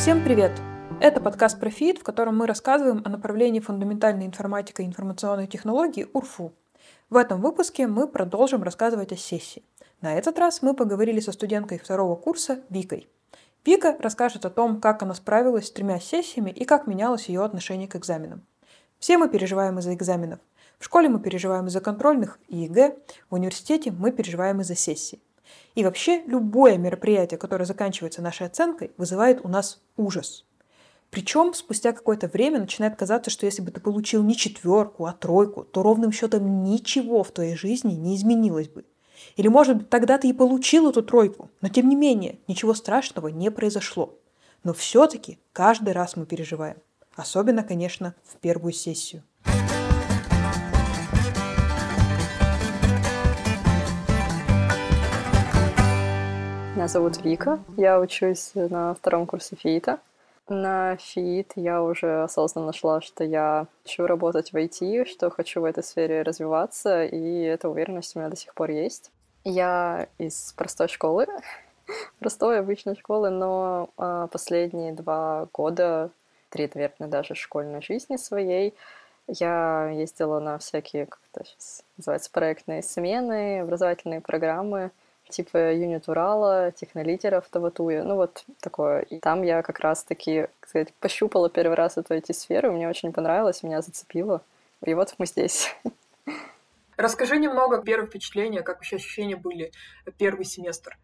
Всем привет! Это подкаст «Профит», в котором мы рассказываем о направлении фундаментальной информатика и информационной технологии УрФУ. В этом выпуске мы продолжим рассказывать о сессии. На этот раз мы поговорили со студенткой второго курса Викой. Вика расскажет о том, как она справилась с тремя сессиями и как менялось ее отношение к экзаменам. Все мы переживаем из-за экзаменов. В школе мы переживаем из-за контрольных и ЕГЭ, в университете мы переживаем из-за сессий. И вообще любое мероприятие, которое заканчивается нашей оценкой, вызывает у нас ужас. Причем спустя какое-то время начинает казаться, что если бы ты получил не четверку, а тройку, то ровным счетом ничего в твоей жизни не изменилось бы. Или, может быть, тогда ты и получил эту тройку, но тем не менее ничего страшного не произошло. Но все-таки каждый раз мы переживаем. Особенно, конечно, в первую сессию. Меня зовут Вика, я учусь на втором курсе ФИИТа. На ФИИТ я уже осознанно нашла, что я хочу работать в IT, что хочу в этой сфере развиваться, и эта уверенность у меня до сих пор есть. Я из простой школы, простой обычной школы, но а, последние два года, три, наверное, даже школьной жизни своей, я ездила на всякие, как это сейчас называется, проектные смены, образовательные программы, типа юнит Урала, технолидеров Таватуя, ну вот такое. И там я как раз-таки, сказать, пощупала первый раз эту эти сферы, мне очень понравилось, меня зацепило. И вот мы здесь. Расскажи немного первые впечатления, как вообще ощущения были первый семестр.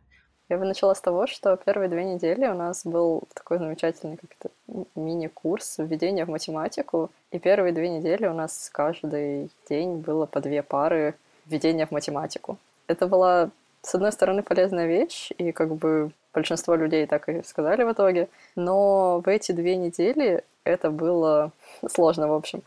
Я бы начала с того, что первые две недели у нас был такой замечательный как-то мини-курс введения в математику. И первые две недели у нас каждый день было по две пары введения в математику. Это была с одной стороны, полезная вещь, и как бы большинство людей так и сказали в итоге, но в эти две недели это было сложно, в общем.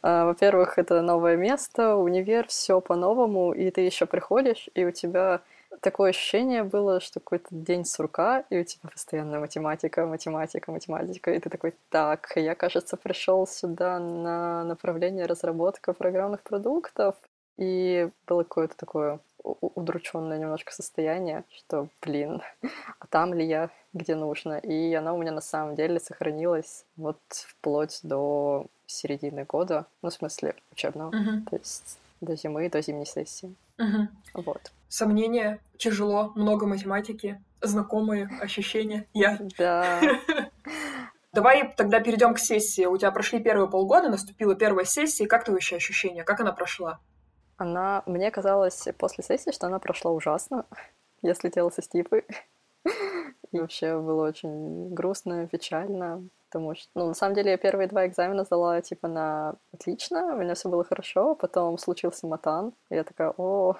А, во-первых, это новое место, универ, все по-новому, и ты еще приходишь, и у тебя такое ощущение было, что какой-то день сурка, и у тебя постоянно математика, математика, математика, и ты такой, так, я, кажется, пришел сюда на направление разработка программных продуктов, и было какое-то такое удрученное немножко состояние, что, блин, а там ли я, где нужно? И она у меня на самом деле сохранилась вот вплоть до середины года, ну, в смысле учебного, uh-huh. то есть до зимы, до зимней сессии. Uh-huh. Вот. Сомнения, тяжело, много математики, знакомые ощущения. Я. Да. Давай тогда перейдем к сессии. У тебя прошли первые полгода, наступила первая сессия. Как твои вообще ощущения? Как она прошла? Она, мне казалось после сессии, что она прошла ужасно. Я слетела со стипы. И вообще было очень грустно, печально, потому что, ну, на самом деле, я первые два экзамена сдала, типа, на отлично, у меня все было хорошо, потом случился матан, и я такая, о,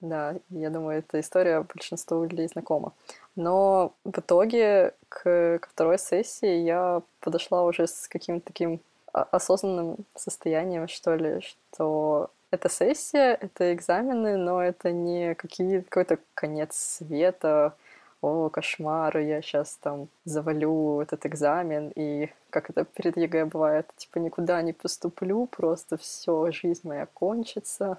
да, я думаю, эта история большинству людей знакома. Но в итоге к, ко второй сессии я подошла уже с каким-то таким осознанным состоянием, что ли, что это сессия, это экзамены, но это не какие, какой-то конец света, о, кошмар, я сейчас там завалю этот экзамен, и как это перед ЕГЭ бывает, типа никуда не поступлю, просто все, жизнь моя кончится.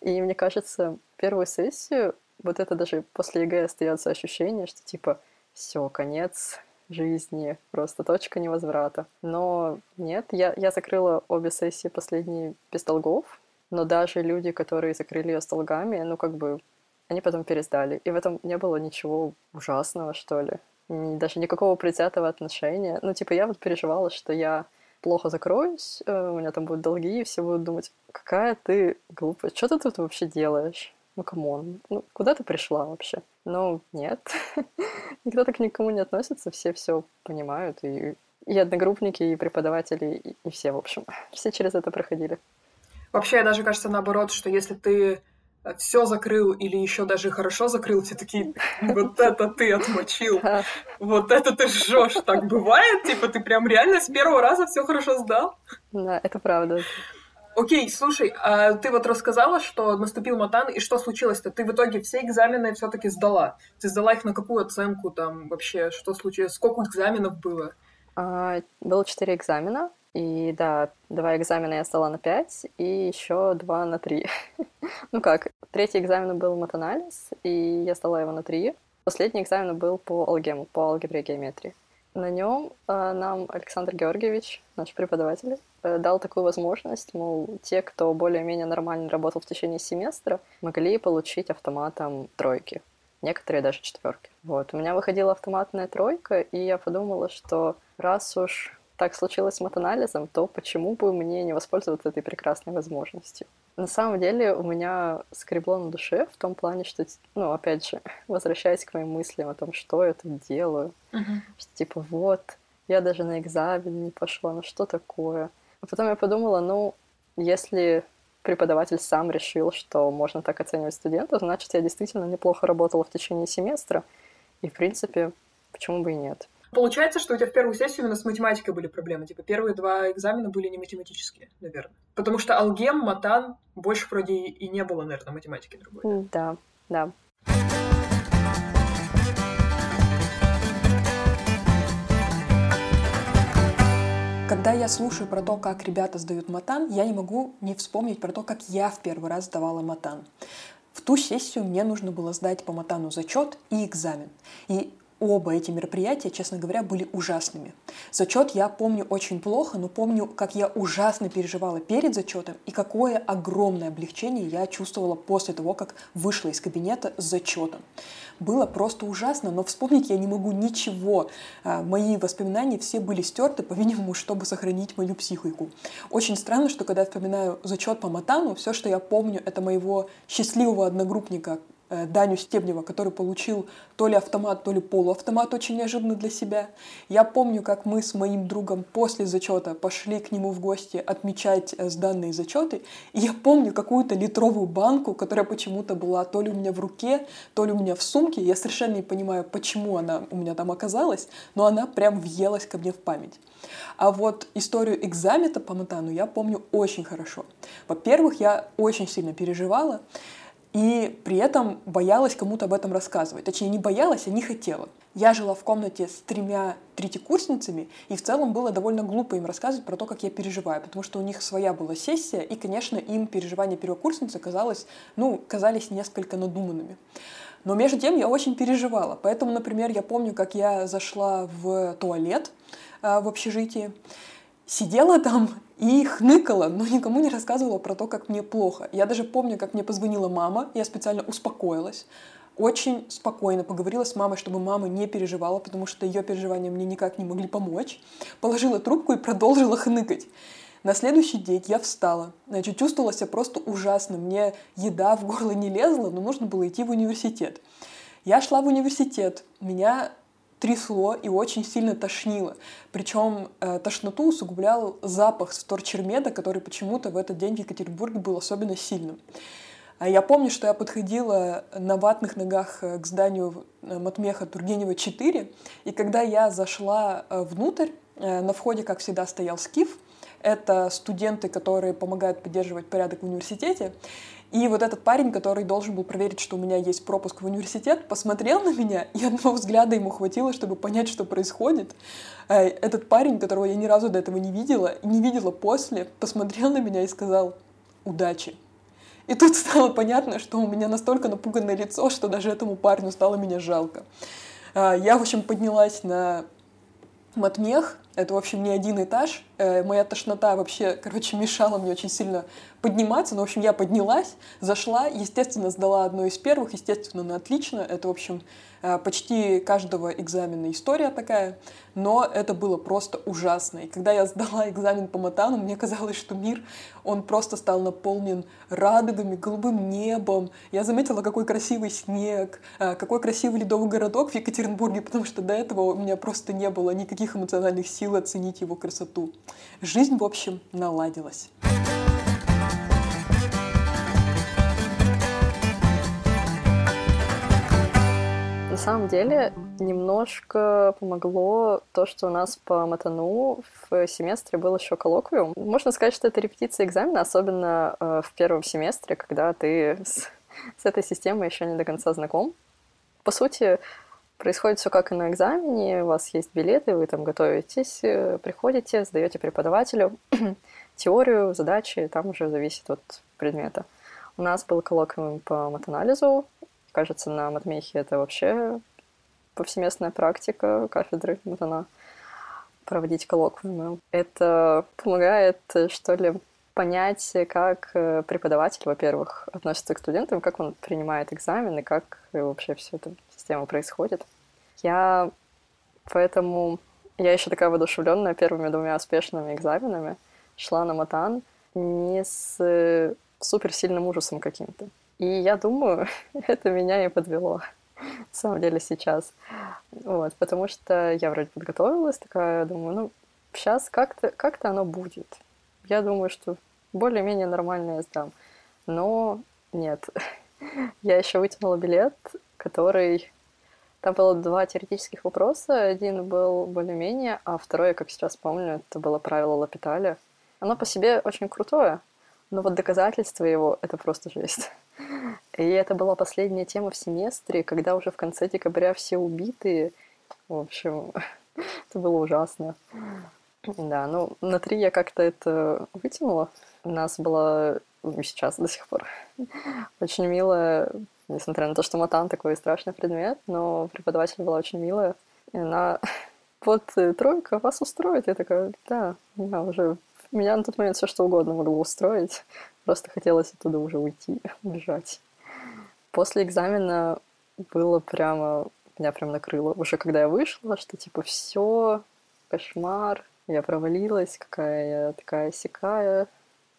И мне кажется, первую сессию, вот это даже после ЕГЭ остается ощущение, что типа все, конец жизни, просто точка невозврата. Но нет, я, я закрыла обе сессии последние без долгов, но даже люди, которые закрыли ее долгами, ну, как бы, они потом пересдали. И в этом не было ничего ужасного, что ли. Даже никакого предвзятого отношения. Ну, типа, я вот переживала, что я плохо закроюсь, э, у меня там будут долги, и все будут думать, какая ты глупая, что ты тут вообще делаешь? Ну, come on, ну, куда ты пришла вообще? Ну, нет. Никто так никому не относится, все все понимают, и, и одногруппники, и преподаватели, и, и все, в общем, все через это проходили. Вообще, даже кажется наоборот, что если ты э, все закрыл или еще даже хорошо закрыл, все такие, вот это ты отмочил, вот это ты жжешь. Так бывает? Типа ты прям реально с первого раза все хорошо сдал? Да, это правда. Окей, слушай, а ты вот рассказала, что наступил матан, и что случилось-то? Ты в итоге все экзамены все-таки сдала. Ты сдала их на какую оценку там вообще? Что случилось? Сколько экзаменов было? А, было четыре экзамена. И да, два экзамена я сдала на 5, и еще два на 3. ну как, третий экзамен был матанализ, и я сдала его на 3. Последний экзамен был по алгему, по алгебре и геометрии. На нем э, нам Александр Георгиевич, наш преподаватель, э, дал такую возможность, мол, те, кто более-менее нормально работал в течение семестра, могли получить автоматом тройки. Некоторые даже четверки. Вот. У меня выходила автоматная тройка, и я подумала, что раз уж так случилось с матанализом, то почему бы мне не воспользоваться этой прекрасной возможностью? На самом деле у меня скребло на душе в том плане, что, ну, опять же, возвращаясь к моим мыслям о том, что я тут делаю, uh-huh. что типа вот, я даже на экзамен не пошла, ну что такое? А потом я подумала, ну, если преподаватель сам решил, что можно так оценивать студентов, значит, я действительно неплохо работала в течение семестра, и, в принципе, почему бы и нет. Получается, что у тебя в первую сессию именно с математикой были проблемы. Типа первые два экзамена были не математические, наверное. Потому что алгем, матан, больше вроде и не было, наверное, математики другой. Да, да. Когда я слушаю про то, как ребята сдают матан, я не могу не вспомнить про то, как я в первый раз сдавала матан. В ту сессию мне нужно было сдать по матану зачет и экзамен. И оба эти мероприятия, честно говоря, были ужасными. Зачет я помню очень плохо, но помню, как я ужасно переживала перед зачетом и какое огромное облегчение я чувствовала после того, как вышла из кабинета с зачетом. Было просто ужасно, но вспомнить я не могу ничего. А, мои воспоминания все были стерты, по-видимому, чтобы сохранить мою психику. Очень странно, что когда я вспоминаю зачет по Матану, все, что я помню, это моего счастливого одногруппника, Даню Стебнева, который получил то ли автомат, то ли полуавтомат очень неожиданно для себя. Я помню, как мы с моим другом после зачета пошли к нему в гости отмечать э, сданные зачеты. И я помню какую-то литровую банку, которая почему-то была то ли у меня в руке, то ли у меня в сумке. Я совершенно не понимаю, почему она у меня там оказалась, но она прям въелась ко мне в память. А вот историю экзамена по Матану я помню очень хорошо. Во-первых, я очень сильно переживала и при этом боялась кому-то об этом рассказывать. Точнее, не боялась, а не хотела. Я жила в комнате с тремя третьекурсницами, и в целом было довольно глупо им рассказывать про то, как я переживаю, потому что у них своя была сессия, и, конечно, им переживания первокурсницы казалось, ну, казались несколько надуманными. Но между тем я очень переживала. Поэтому, например, я помню, как я зашла в туалет э, в общежитии, сидела там и хныкала, но никому не рассказывала про то, как мне плохо. Я даже помню, как мне позвонила мама, я специально успокоилась, очень спокойно поговорила с мамой, чтобы мама не переживала, потому что ее переживания мне никак не могли помочь. Положила трубку и продолжила хныкать. На следующий день я встала. Значит, чувствовала себя просто ужасно. Мне еда в горло не лезла, но нужно было идти в университет. Я шла в университет. Меня трясло и очень сильно тошнило. Причем э, тошноту усугублял запах с вторчермеда, который почему-то в этот день в Екатеринбурге был особенно сильным. А я помню, что я подходила на ватных ногах э, к зданию э, Матмеха Тургенева 4, и когда я зашла э, внутрь, на входе, как всегда, стоял скиф. Это студенты, которые помогают поддерживать порядок в университете. И вот этот парень, который должен был проверить, что у меня есть пропуск в университет, посмотрел на меня, и одного взгляда ему хватило, чтобы понять, что происходит. Э, этот парень, которого я ни разу до этого не видела, и не видела после, посмотрел на меня и сказал «удачи». И тут стало понятно, что у меня настолько напуганное лицо, что даже этому парню стало меня жалко. Э, я, в общем, поднялась на матмех, это, в общем, не один этаж. Э, моя тошнота вообще, короче, мешала мне очень сильно подниматься. Но, в общем, я поднялась, зашла, естественно, сдала одно из первых, естественно, на отлично. Это, в общем, э, почти каждого экзамена история такая. Но это было просто ужасно. И когда я сдала экзамен по матану, мне казалось, что мир, он просто стал наполнен радугами, голубым небом. Я заметила, какой красивый снег, э, какой красивый ледовый городок в Екатеринбурге, потому что до этого у меня просто не было никаких эмоциональных сил сил оценить его красоту. Жизнь, в общем, наладилась. На самом деле, немножко помогло то, что у нас по Матану в семестре был еще коллоквиум. Можно сказать, что это репетиция экзамена, особенно э, в первом семестре, когда ты с, с этой системой еще не до конца знаком. По сути, Происходит все как и на экзамене, у вас есть билеты, вы там готовитесь, э, приходите, сдаете преподавателю теорию, задачи, там уже зависит от предмета. У нас был коллоквиум по матанализу, кажется, на матмехе это вообще повсеместная практика кафедры вот она проводить коллоквиумы. Это помогает, что ли, понять, как э, преподаватель, во-первых, относится к студентам, как он принимает экзамены, как вообще все эта система происходит. Я поэтому... Я еще такая воодушевленная первыми двумя успешными экзаменами шла на матан не с э, суперсильным ужасом каким-то. И я думаю, это меня и подвело, на самом деле, сейчас. Вот, потому что я вроде подготовилась, такая, думаю, ну, сейчас как-то как оно будет. Я думаю, что более-менее нормально я сдам. Но нет. Я еще вытянула билет, который... Там было два теоретических вопроса. Один был более-менее, а второй, как сейчас помню, это было правило Лапиталя. Оно по себе очень крутое, но вот доказательства его — это просто жесть. И это была последняя тема в семестре, когда уже в конце декабря все убитые. В общем, это было ужасно. Да, ну, на три я как-то это вытянула. У нас была сейчас до сих пор очень милая, несмотря на то, что матан такой страшный предмет, но преподаватель была очень милая. И она вот э, тройка вас устроит. Я такая, да, я уже... Меня на тот момент все что угодно могло устроить. Просто хотелось оттуда уже уйти, убежать. После экзамена было прямо... Меня прям накрыло. Уже когда я вышла, что типа все, кошмар, я провалилась, какая я такая сякая,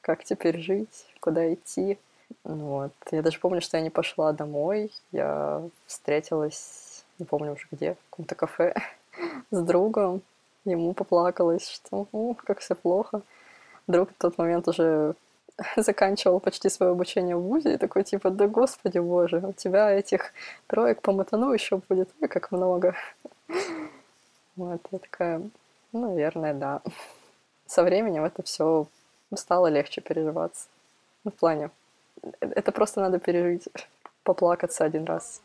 как теперь жить, куда идти. Вот. Я даже помню, что я не пошла домой. Я встретилась, не помню уже где, в каком-то кафе с другом. Ему поплакалась, что как все плохо. Друг в тот момент уже заканчивал почти свое обучение в ВУЗе и такой типа, да господи боже, у тебя этих троек по матану еще будет, ой, как много. Вот, я такая, ну, наверное, да. Со временем это все стало легче переживаться. Ну, в плане, это просто надо пережить, поплакаться один раз.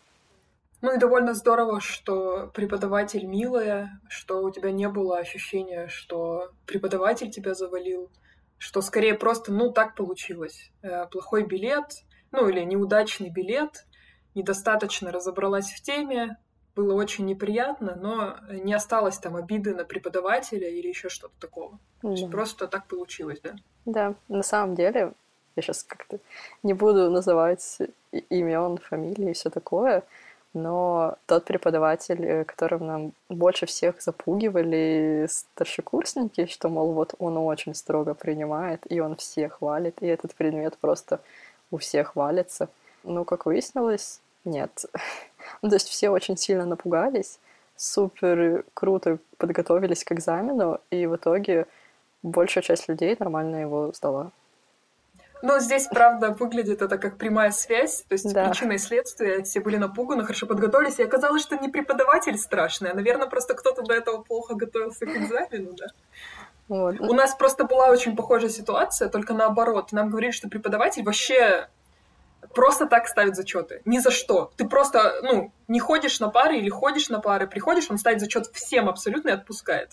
Ну и довольно здорово, что преподаватель милая, что у тебя не было ощущения, что преподаватель тебя завалил, что скорее просто, ну, так получилось. Э, плохой билет, ну или неудачный билет, недостаточно разобралась в теме, было очень неприятно, но не осталось там обиды на преподавателя или еще что-то такого. Да. То есть просто так получилось, да? Да, на самом деле, я сейчас как-то не буду называть имен, фамилии и все такое, но тот преподаватель, э, которым нам больше всех запугивали старшекурсники, что, мол, вот он очень строго принимает, и он всех валит, и этот предмет просто у всех валится. Ну, как выяснилось, нет. Ну, то есть все очень сильно напугались, супер круто подготовились к экзамену, и в итоге большая часть людей нормально его сдала. Но здесь, правда, выглядит это как прямая связь, то есть да. причина и следствие, все были напуганы, хорошо подготовились, и оказалось, что не преподаватель страшный, а, наверное, просто кто-то до этого плохо готовился к экзамену, да. Вот. У нас просто была очень похожая ситуация, только наоборот. Нам говорили, что преподаватель вообще просто так ставит зачеты. Ни за что. Ты просто, ну, не ходишь на пары или ходишь на пары, приходишь, он ставит зачет всем абсолютно и отпускает.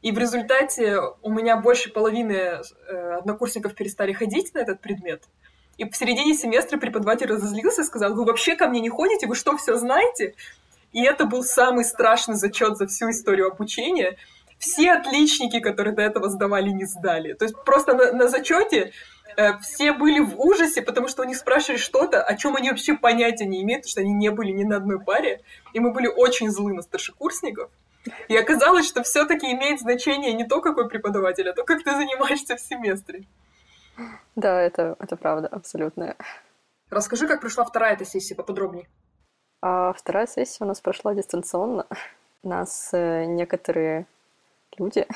И в результате у меня больше половины э, однокурсников перестали ходить на этот предмет. И в середине семестра преподаватель разозлился и сказал, вы вообще ко мне не ходите, вы что, все знаете? И это был самый страшный зачет за всю историю обучения. Все отличники, которые до этого сдавали, не сдали. То есть просто на, на зачете все были в ужасе, потому что у них спрашивали что-то, о чем они вообще понятия не имеют, потому что они не были ни на одной паре, и мы были очень злы на старшекурсников. И оказалось, что все-таки имеет значение не то, какой преподаватель, а то, как ты занимаешься в семестре. Да, это, это правда, абсолютно. Расскажи, как прошла вторая эта сессия поподробнее. А вторая сессия у нас прошла дистанционно. Нас э, некоторые люди,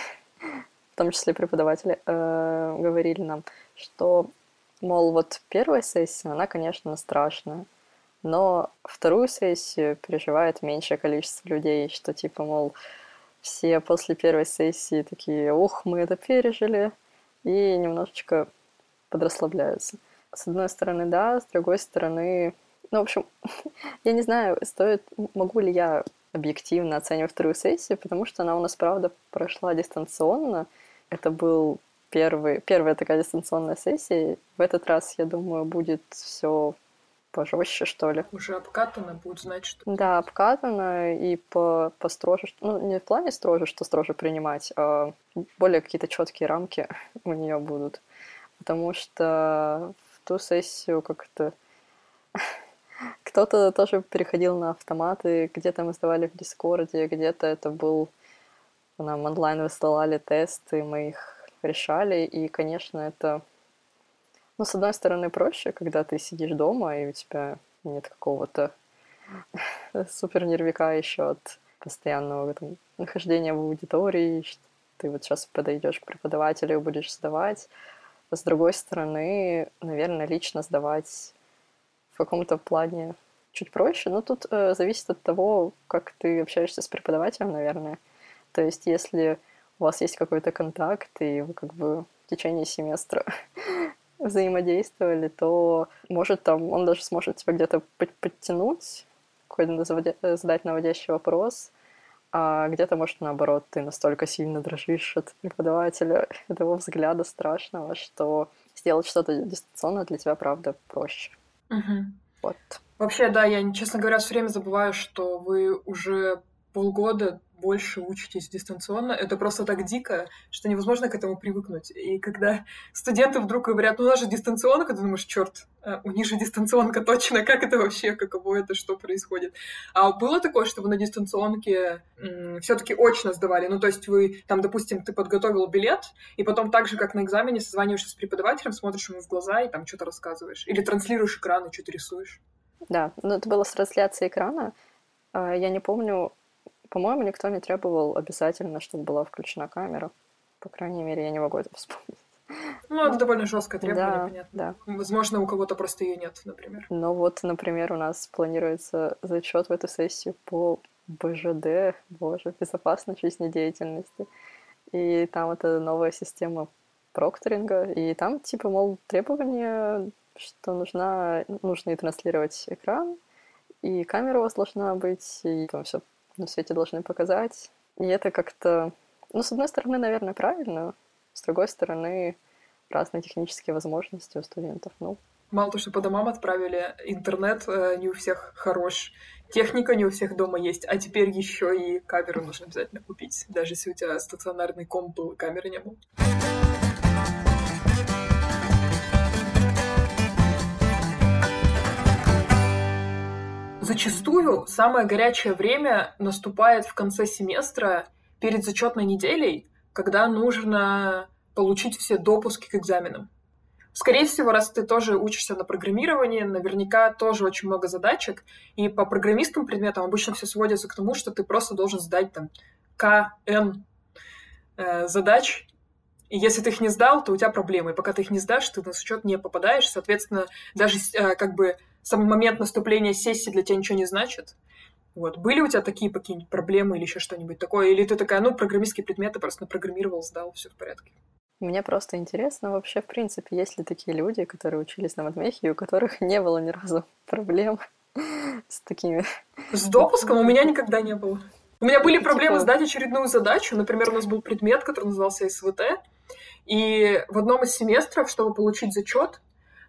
том числе преподаватели, э, говорили нам, что, мол, вот первая сессия, она, конечно, страшная, но вторую сессию переживает меньшее количество людей, что типа, мол, все после первой сессии такие, ух, мы это пережили, и немножечко подрасслабляются. С одной стороны, да, с другой стороны, ну, в общем, я не знаю, стоит, могу ли я объективно оценивать вторую сессию, потому что она у нас, правда, прошла дистанционно. Это был первый, первая такая дистанционная сессия. В этот раз, я думаю, будет все пожестче, что ли. Уже обкатано, будет знать, что... Да, обкатано и по построже. Ну, не в плане строже, что строже принимать, а более какие-то четкие рамки у нее будут. Потому что в ту сессию как-то кто-то тоже переходил на автоматы, где-то мы сдавали в Дискорде, где-то это был... Нам онлайн высылали тесты, мы их решали, и, конечно, это ну, с одной стороны, проще, когда ты сидишь дома, и у тебя нет какого-то супер нервика еще от постоянного там, нахождения в аудитории, что ты вот сейчас подойдешь к преподавателю и будешь сдавать. А с другой стороны, наверное, лично сдавать в каком-то плане чуть проще, но тут э, зависит от того, как ты общаешься с преподавателем, наверное. То есть, если у вас есть какой-то контакт, и вы как бы в течение семестра взаимодействовали, то может там он даже сможет тебя где-то подтянуть, какой-то задать наводящий вопрос, а где-то, может, наоборот, ты настолько сильно дрожишь от преподавателя, этого взгляда страшного, что сделать что-то дистанционно для тебя, правда, проще. Угу. Вот. Вообще, да, я, честно говоря, все время забываю, что вы уже полгода больше учитесь дистанционно. Это просто так дико, что невозможно к этому привыкнуть. И когда студенты вдруг говорят, ну у нас же дистанционка, ты думаешь, черт, а у них же дистанционка точно, как это вообще, каково это, что происходит. А было такое, что вы на дистанционке все-таки очно сдавали? Ну, то есть вы там, допустим, ты подготовил билет, и потом так же, как на экзамене, созваниваешься с преподавателем, смотришь ему в глаза и там что-то рассказываешь. Или транслируешь экран и что-то рисуешь. Да, ну это было с трансляцией экрана. А, я не помню, по-моему, никто не требовал обязательно, чтобы была включена камера. По крайней мере, я не могу это вспомнить. Ну, это довольно жесткое требование, да, понятно. Да. Возможно, у кого-то просто ее нет, например. Ну вот, например, у нас планируется зачет в эту сессию по БЖД, боже, безопасной жизнедеятельности. И там это новая система прокторинга, и там, типа, мол, требования, что нужна, нужно и транслировать экран, и камера у вас должна быть, и там все на свете должны показать. И это как-то, ну, с одной стороны, наверное, правильно, с другой стороны, разные технические возможности у студентов. Ну, Мало того, что по домам отправили, интернет э, не у всех хорош, техника не у всех дома есть, а теперь еще и камеру нужно обязательно купить, даже если у тебя стационарный комп был, камеры не было. Зачастую самое горячее время наступает в конце семестра перед зачетной неделей, когда нужно получить все допуски к экзаменам. Скорее всего, раз ты тоже учишься на программировании, наверняка тоже очень много задачек. И по программистским предметам обычно все сводится к тому, что ты просто должен сдать там КН э, задач. И если ты их не сдал, то у тебя проблемы. И пока ты их не сдашь, ты на учет не попадаешь. Соответственно, даже э, как бы сам момент наступления сессии для тебя ничего не значит. Вот. Были у тебя такие какие-нибудь проблемы или еще что-нибудь такое? Или ты такая, ну, программистские предметы просто напрограммировал, сдал, все в порядке? Мне просто интересно вообще, в принципе, есть ли такие люди, которые учились на матмехе, у которых не было ни разу проблем с такими... С допуском у меня никогда не было. У меня были проблемы типа... сдать очередную задачу. Например, у нас был предмет, который назывался СВТ. И в одном из семестров, чтобы получить зачет,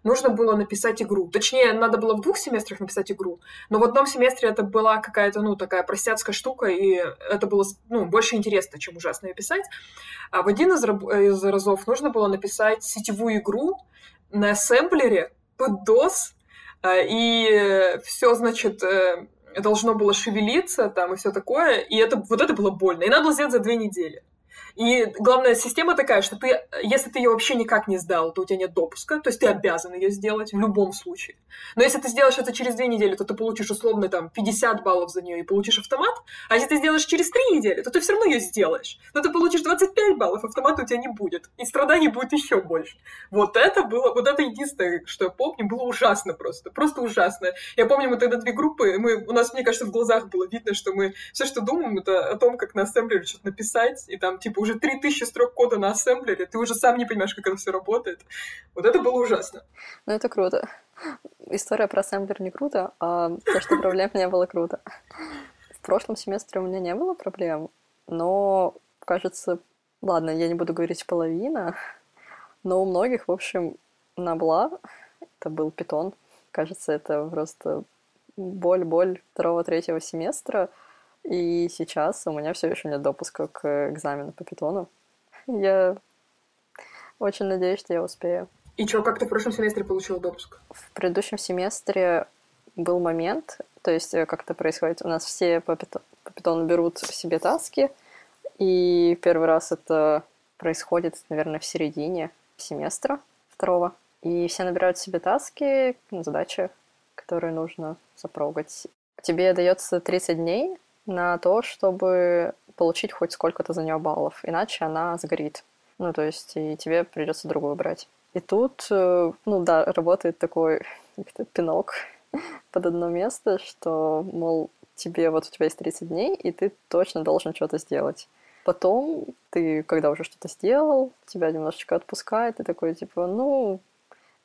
нужно было написать игру. Точнее, надо было в двух семестрах написать игру, но в одном семестре это была какая-то, ну, такая простяцкая штука, и это было, ну, больше интересно, чем ужасно ее писать. А в один из, из разов нужно было написать сетевую игру на ассемблере под DOS, а, и все, значит, э, должно было шевелиться там и все такое, и это, вот это было больно. И надо было сделать за две недели. И главная система такая, что ты, если ты ее вообще никак не сдал, то у тебя нет допуска, то есть ты обязан ее сделать в любом случае. Но если ты сделаешь это через две недели, то ты получишь условно там 50 баллов за нее и получишь автомат, а если ты сделаешь через три недели, то ты все равно ее сделаешь. Но ты получишь 25 баллов, автомата у тебя не будет. И страданий будет еще больше. Вот это было, вот это единственное, что я помню, было ужасно просто. Просто ужасно. Я помню, мы тогда две группы, мы, у нас, мне кажется, в глазах было видно, что мы все, что думаем, это о том, как на ассемблере что-то написать, и там, типа, уже 3000 строк кода на ассемблере, ты уже сам не понимаешь, как это все работает. Вот это было ужасно. Ну, это круто. История про ассемблер не круто, а то, что проблем не было круто. В прошлом семестре у меня не было проблем, но, кажется, ладно, я не буду говорить половина, но у многих, в общем, набла, это был питон, Кажется, это просто боль-боль второго-третьего семестра. И сейчас у меня все еще нет допуска к экзамену по питону. Я очень надеюсь, что я успею. И что, как ты в прошлом семестре получила допуск? В предыдущем семестре был момент, то есть э, как это происходит, у нас все по, питон, по питону берут себе таски, и первый раз это происходит, наверное, в середине семестра второго. И все набирают себе таски, задачи, которые нужно запрогать. Тебе дается 30 дней на то, чтобы получить хоть сколько-то за нее баллов, иначе она сгорит. Ну, то есть, и тебе придется другую брать. И тут, э, ну да, работает такой пинок под одно место, что, мол, тебе вот у тебя есть 30 дней, и ты точно должен что-то сделать. Потом ты, когда уже что-то сделал, тебя немножечко отпускает, и такой, типа, ну,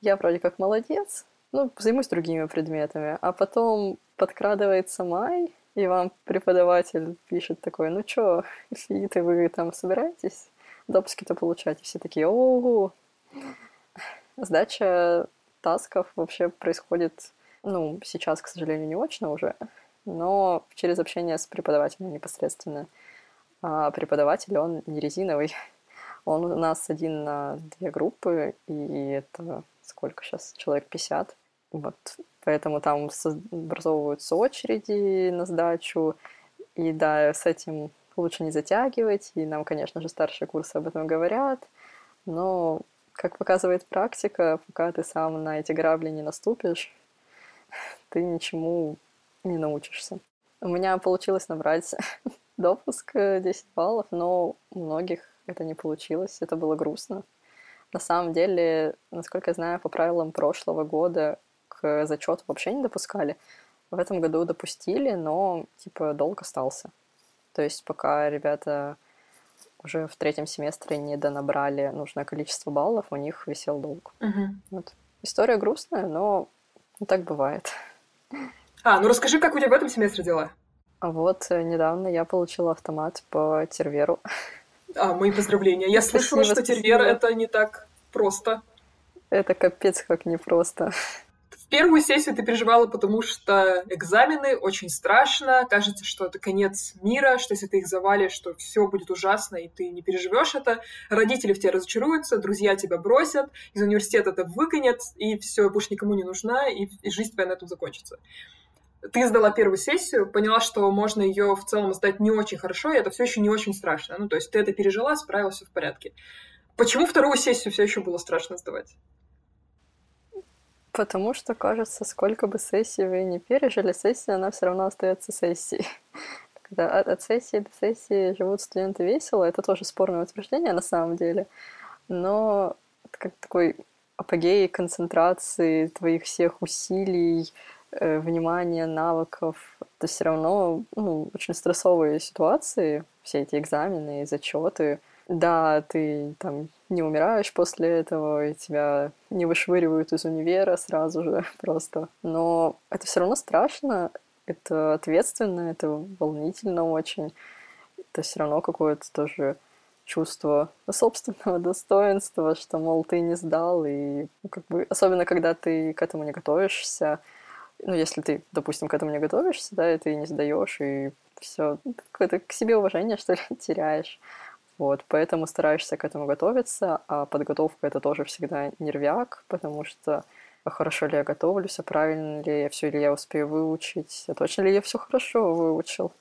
я вроде как молодец, ну, займусь другими предметами. А потом подкрадывается май, и вам преподаватель пишет такой, ну чё, фиты, вы там собираетесь допуски-то получать? И все такие, ого, Сдача тасков вообще происходит, ну, сейчас, к сожалению, не очно уже, но через общение с преподавателем непосредственно. А преподаватель, он не резиновый. Он у нас один на две группы, и это сколько сейчас? Человек 50. Вот. Поэтому там образовываются очереди на сдачу. И да, с этим лучше не затягивать. И нам, конечно же, старшие курсы об этом говорят. Но как показывает практика, пока ты сам на эти грабли не наступишь, ты ничему не научишься. У меня получилось набрать допуск 10 э, баллов, но у многих это не получилось, это было грустно. На самом деле, насколько я знаю, по правилам прошлого года к зачету вообще не допускали. В этом году допустили, но типа долг остался. То есть пока ребята уже в третьем семестре не донабрали нужное количество баллов, у них висел долг. Угу. Вот. История грустная, но так бывает. А, ну расскажи, как у тебя в этом семестре дела? А вот э, недавно я получила автомат по терверу. А, мои поздравления. Я слышала, спасибо, что тервер — это не так просто. Это капец как непросто первую сессию ты переживала, потому что экзамены очень страшно, кажется, что это конец мира, что если ты их завалишь, что все будет ужасно, и ты не переживешь это. Родители в тебя разочаруются, друзья тебя бросят, из университета это выгонят, и все, больше никому не нужна, и, и жизнь твоя на этом закончится. Ты сдала первую сессию, поняла, что можно ее в целом сдать не очень хорошо, и это все еще не очень страшно. Ну, то есть ты это пережила, справилась, все в порядке. Почему вторую сессию все еще было страшно сдавать? Потому что, кажется, сколько бы сессий вы не пережили, сессия, она все равно остается сессией. Когда от, от сессии до сессии живут студенты весело, это тоже спорное утверждение на самом деле. Но как такой апогей концентрации твоих всех усилий, э, внимания, навыков. Это все равно ну, очень стрессовые ситуации, все эти экзамены и зачеты. Да, ты там не умираешь после этого, и тебя не вышвыривают из универа сразу же просто. Но это все равно страшно, это ответственно, это волнительно очень. Это все равно какое-то тоже чувство собственного достоинства, что, мол, ты не сдал, и ну, как бы, особенно когда ты к этому не готовишься, ну, если ты, допустим, к этому не готовишься, да, и ты не сдаешь, и все, какое-то к себе уважение, что ли, теряешь. Вот, поэтому стараешься к этому готовиться, а подготовка это тоже всегда нервяк, потому что а хорошо ли я готовлюсь, а правильно ли я все ли я успею выучить, а точно ли я все хорошо выучил.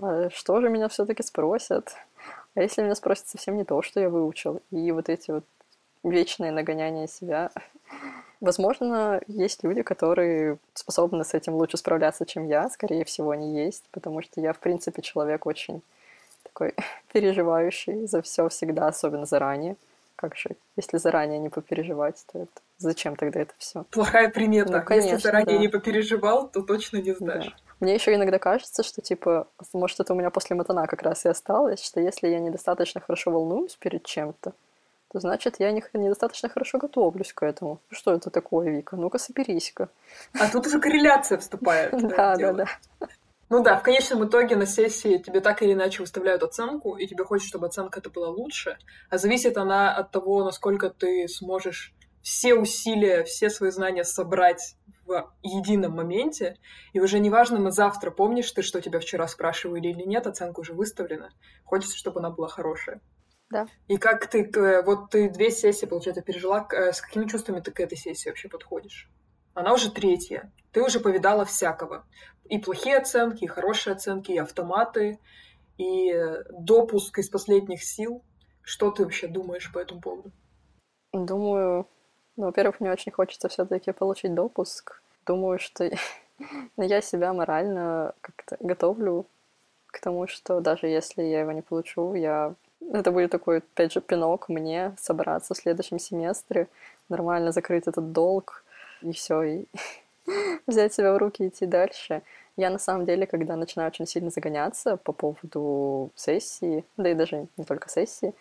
А что же меня все-таки спросят? А если меня спросят совсем не то, что я выучил? И вот эти вот вечные нагоняния себя. Возможно, есть люди, которые способны с этим лучше справляться, чем я. Скорее всего, они есть, потому что я, в принципе, человек очень такой переживающий за все всегда, особенно заранее. Как же, если заранее не попереживать, то это зачем тогда это все? Плохая примета. Ну, конечно, если заранее да. не попереживал, то точно не сдашь. Да. Мне еще иногда кажется, что типа, может, это у меня после матана как раз и осталось, что если я недостаточно хорошо волнуюсь перед чем-то, то значит, я не, недостаточно хорошо готовлюсь к этому. Что это такое, Вика? Ну-ка, соберись-ка. А тут уже корреляция вступает. Да, да, да. Ну да, в конечном итоге на сессии тебе так или иначе выставляют оценку, и тебе хочется, чтобы оценка это была лучше, а зависит она от того, насколько ты сможешь все усилия, все свои знания собрать в едином моменте, и уже неважно на завтра, помнишь ты, что тебя вчера спрашивали или нет, оценка уже выставлена. Хочется, чтобы она была хорошая. Да. И как ты, вот ты две сессии, получается, пережила, с какими чувствами ты к этой сессии вообще подходишь? Она уже третья. Ты уже повидала всякого. И плохие оценки, и хорошие оценки, и автоматы, и допуск из последних сил. Что ты вообще думаешь по этому поводу? Думаю, ну, во-первых, мне очень хочется все-таки получить допуск. Думаю, что я себя морально как-то готовлю к тому, что даже если я его не получу, я это будет такой, опять же, пинок мне собраться в следующем семестре, нормально закрыть этот долг, и все, и взять себя в руки и идти дальше. Я на самом деле, когда начинаю очень сильно загоняться по поводу сессии, да и даже не только сессии,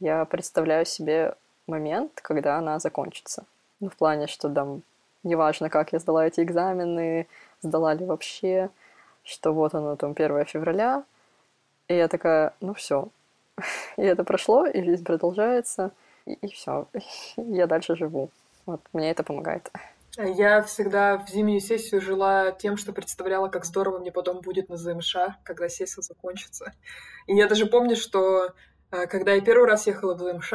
я представляю себе момент, когда она закончится. Ну, в плане, что там неважно, как я сдала эти экзамены, сдала ли вообще, что вот оно там 1 февраля, и я такая, ну все, и это прошло, и жизнь продолжается, и, и все, я дальше живу. Вот, мне это помогает. Я всегда в зимнюю сессию жила тем, что представляла, как здорово мне потом будет на ЗМШ, когда сессия закончится. И я даже помню, что э, когда я первый раз ехала в ЗМШ,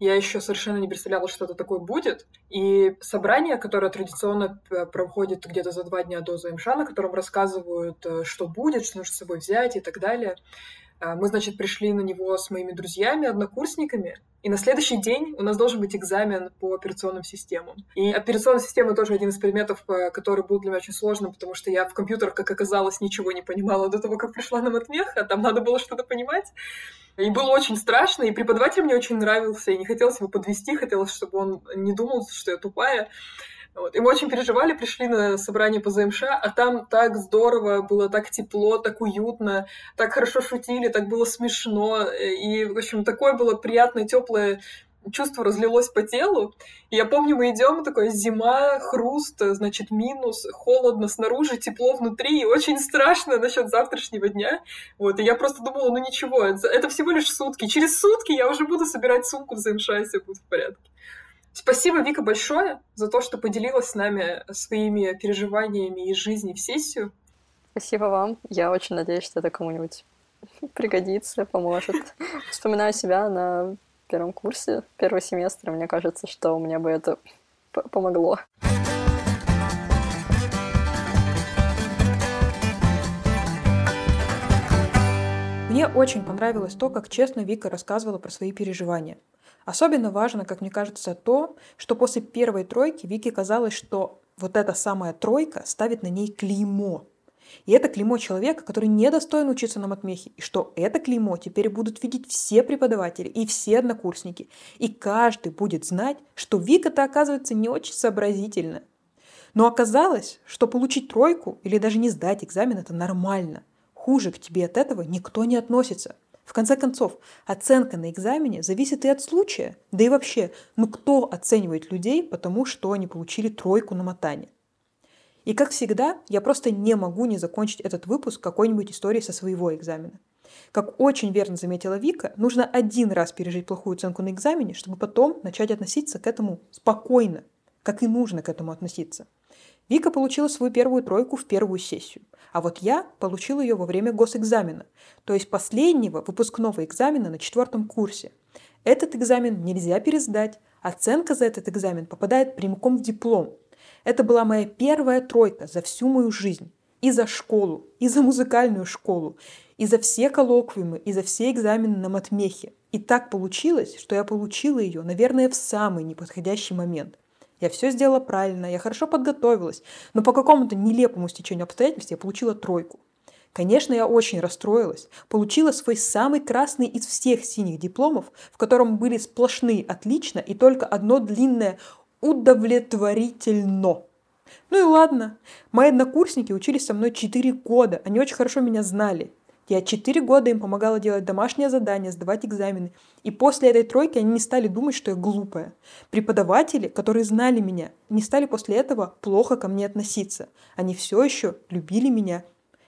я еще совершенно не представляла, что это такое будет. И собрание, которое традиционно э, проходит где-то за два дня до ЗМШ, на котором рассказывают, э, что будет, что нужно с собой взять и так далее, мы, значит, пришли на него с моими друзьями, однокурсниками, и на следующий день у нас должен быть экзамен по операционным системам. И операционная система тоже один из предметов, э, который был для меня очень сложным, потому что я в компьютерах, как оказалось, ничего не понимала до того, как пришла на матмех, а там надо было что-то понимать. И было очень страшно, и преподаватель мне очень нравился, и не хотелось его подвести, хотелось, чтобы он не думал, что я тупая. Вот. И мы очень переживали, пришли на собрание по ЗМШ, а там так здорово, было так тепло, так уютно, так хорошо шутили, так было смешно. И, в общем, такое было приятное, теплое чувство разлилось по телу. И я помню, мы идем, такое зима, хруст, значит, минус, холодно снаружи, тепло внутри, и очень страшно насчет завтрашнего дня. Вот, и я просто думала, ну ничего, это, это всего лишь сутки. Через сутки я уже буду собирать сумку в ЗМШ, и все будет в порядке. Спасибо, Вика, большое за то, что поделилась с нами своими переживаниями из жизни в сессию. Спасибо вам. Я очень надеюсь, что это кому-нибудь пригодится, поможет. Вспоминаю себя на первом курсе, первый семестр. Мне кажется, что мне бы это помогло. Мне очень понравилось то, как честно Вика рассказывала про свои переживания. Особенно важно, как мне кажется, то, что после первой тройки Вике казалось, что вот эта самая тройка ставит на ней клеймо. И это клеймо человека, который не достоин учиться на матмехе. И что это клеймо теперь будут видеть все преподаватели и все однокурсники. И каждый будет знать, что Вика-то оказывается не очень сообразительна. Но оказалось, что получить тройку или даже не сдать экзамен – это нормально. Хуже к тебе от этого никто не относится – в конце концов, оценка на экзамене зависит и от случая. Да и вообще, ну кто оценивает людей, потому что они получили тройку на мотане? И как всегда, я просто не могу не закончить этот выпуск какой-нибудь историей со своего экзамена. Как очень верно заметила Вика, нужно один раз пережить плохую оценку на экзамене, чтобы потом начать относиться к этому спокойно, как и нужно к этому относиться. Вика получила свою первую тройку в первую сессию, а вот я получила ее во время госэкзамена, то есть последнего выпускного экзамена на четвертом курсе. Этот экзамен нельзя пересдать, оценка за этот экзамен попадает прямиком в диплом. Это была моя первая тройка за всю мою жизнь. И за школу, и за музыкальную школу, и за все коллоквиумы, и за все экзамены на матмехе. И так получилось, что я получила ее, наверное, в самый неподходящий момент – я все сделала правильно, я хорошо подготовилась, но по какому-то нелепому стечению обстоятельств я получила тройку. Конечно, я очень расстроилась. Получила свой самый красный из всех синих дипломов, в котором были сплошные «отлично» и только одно длинное «удовлетворительно». Ну и ладно. Мои однокурсники учились со мной 4 года. Они очень хорошо меня знали. Я четыре года им помогала делать домашние задания, сдавать экзамены. И после этой тройки они не стали думать, что я глупая. Преподаватели, которые знали меня, не стали после этого плохо ко мне относиться. Они все еще любили меня.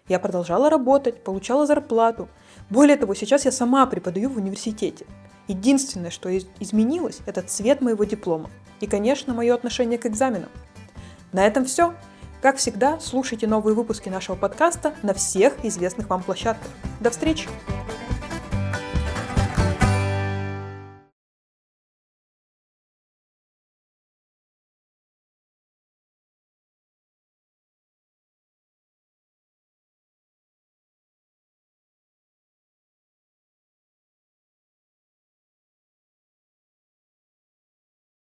Я продолжала работать, получала зарплату. Более того, сейчас я сама преподаю в университете. Единственное, что изменилось, это цвет моего диплома. И, конечно, мое отношение к экзаменам. На этом все. Как всегда, слушайте новые выпуски нашего подкаста на всех известных вам площадках. До встречи!